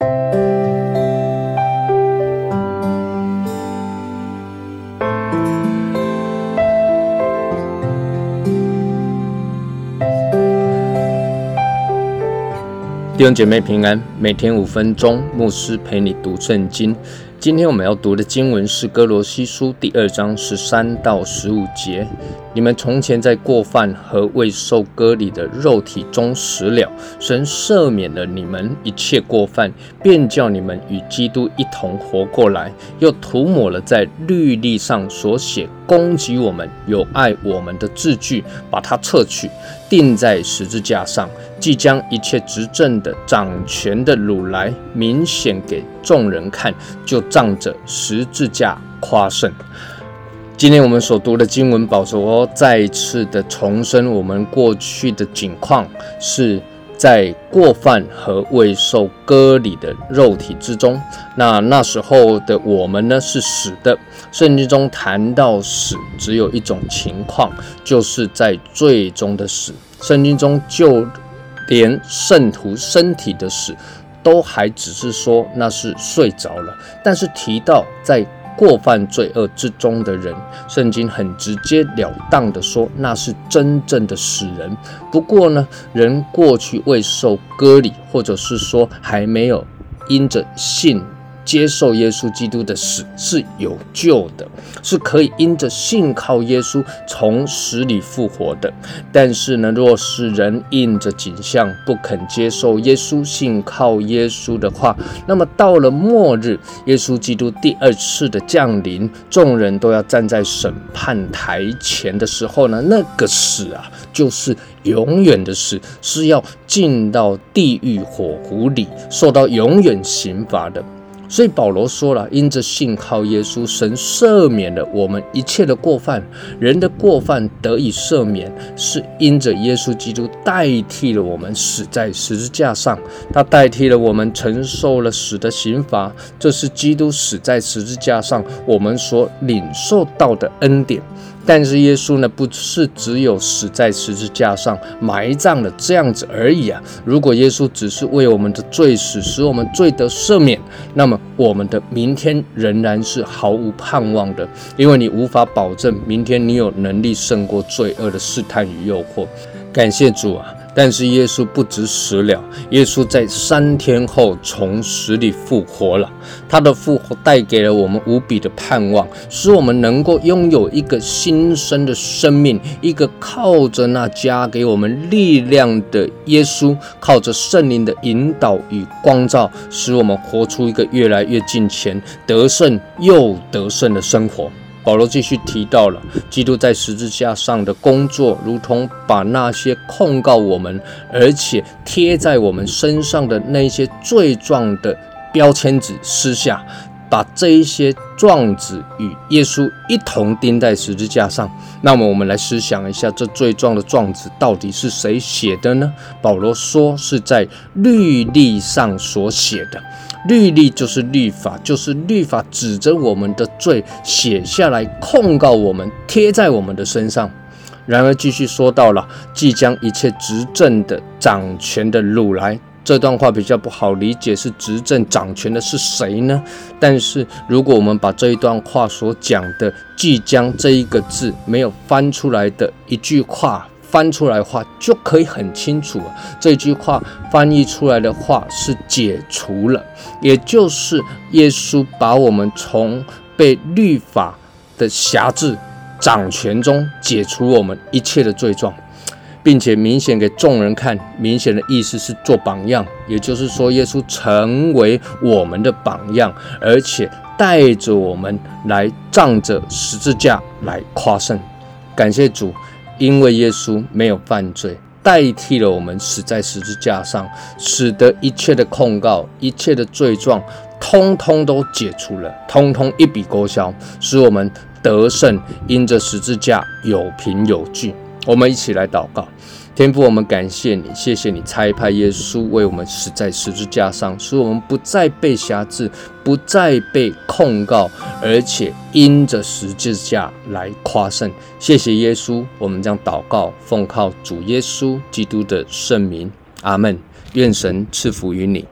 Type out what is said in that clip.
弟兄姐妹平安，每天五分钟，牧师陪你读圣经。今天我们要读的经文是哥罗西书第二章十三到十五节。你们从前在过犯和未受割礼的肉体中死了，神赦免了你们一切过犯，便叫你们与基督一同活过来，又涂抹了在律例上所写攻击我们、有爱我们的字句，把它撤去，钉在十字架上，即将一切执政的、掌权的掳来，明显给众人看，就。仗着十字架夸胜。今天我们所读的经文，保罗再次的重申我们过去的境况，是在过犯和未受割礼的肉体之中。那那时候的我们呢，是死的。圣经中谈到死，只有一种情况，就是在最终的死。圣经中就连圣徒身体的死。都还只是说那是睡着了，但是提到在过犯罪恶之中的人，圣经很直接了当的说那是真正的死人。不过呢，人过去未受割礼，或者是说还没有因着信。接受耶稣基督的死是有救的，是可以因着信靠耶稣从死里复活的。但是呢，若是人应着景象不肯接受耶稣、信靠耶稣的话，那么到了末日，耶稣基督第二次的降临，众人都要站在审判台前的时候呢，那个死啊，就是永远的死，是要进到地狱火湖里，受到永远刑罚的。所以保罗说了，因着信靠耶稣，神赦免了我们一切的过犯。人的过犯得以赦免，是因着耶稣基督代替了我们死在十字架上，他代替了我们承受了死的刑罚。这是基督死在十字架上我们所领受到的恩典。但是耶稣呢，不是只有死在十字架上埋葬了这样子而已啊！如果耶稣只是为我们的罪死，使我们罪得赦免，那么我们的明天仍然是毫无盼望的，因为你无法保证明天你有能力胜过罪恶的试探与诱惑。感谢主啊！但是耶稣不止死了，耶稣在三天后从死里复活了。他的复活带给了我们无比的盼望，使我们能够拥有一个新生的生命，一个靠着那加给我们力量的耶稣，靠着圣灵的引导与光照，使我们活出一个越来越近前得胜又得胜的生活。保罗继续提到了基督在十字架上的工作，如同把那些控告我们，而且贴在我们身上的那些罪状的标签纸撕下，把这一些状纸与耶稣一同钉在十字架上。那么，我们来思想一下，这罪状的状纸到底是谁写的呢？保罗说是在律例上所写的。律例就是律法，就是律法指着我们的罪写下来控告我们，贴在我们的身上。然而继续说到了，即将一切执政的、掌权的掳来。这段话比较不好理解，是执政掌权的是谁呢？但是如果我们把这一段话所讲的“即将”这一个字没有翻出来的一句话。翻出来话就可以很清楚，这句话翻译出来的话是解除了，也就是耶稣把我们从被律法的辖制掌权中解除我们一切的罪状，并且明显给众人看。明显的意思是做榜样，也就是说耶稣成为我们的榜样，而且带着我们来仗着十字架来夸胜。感谢主。因为耶稣没有犯罪，代替了我们死在十字架上，使得一切的控告、一切的罪状，通通都解除了，通通一笔勾销，使我们得胜，因着十字架有凭有据。我们一起来祷告。天父，我们感谢你，谢谢你差派耶稣为我们死在十字架上，使我们不再被辖制，不再被控告，而且因着十字架来夸胜。谢谢耶稣，我们将祷告奉靠主耶稣基督的圣名，阿门。愿神赐福于你。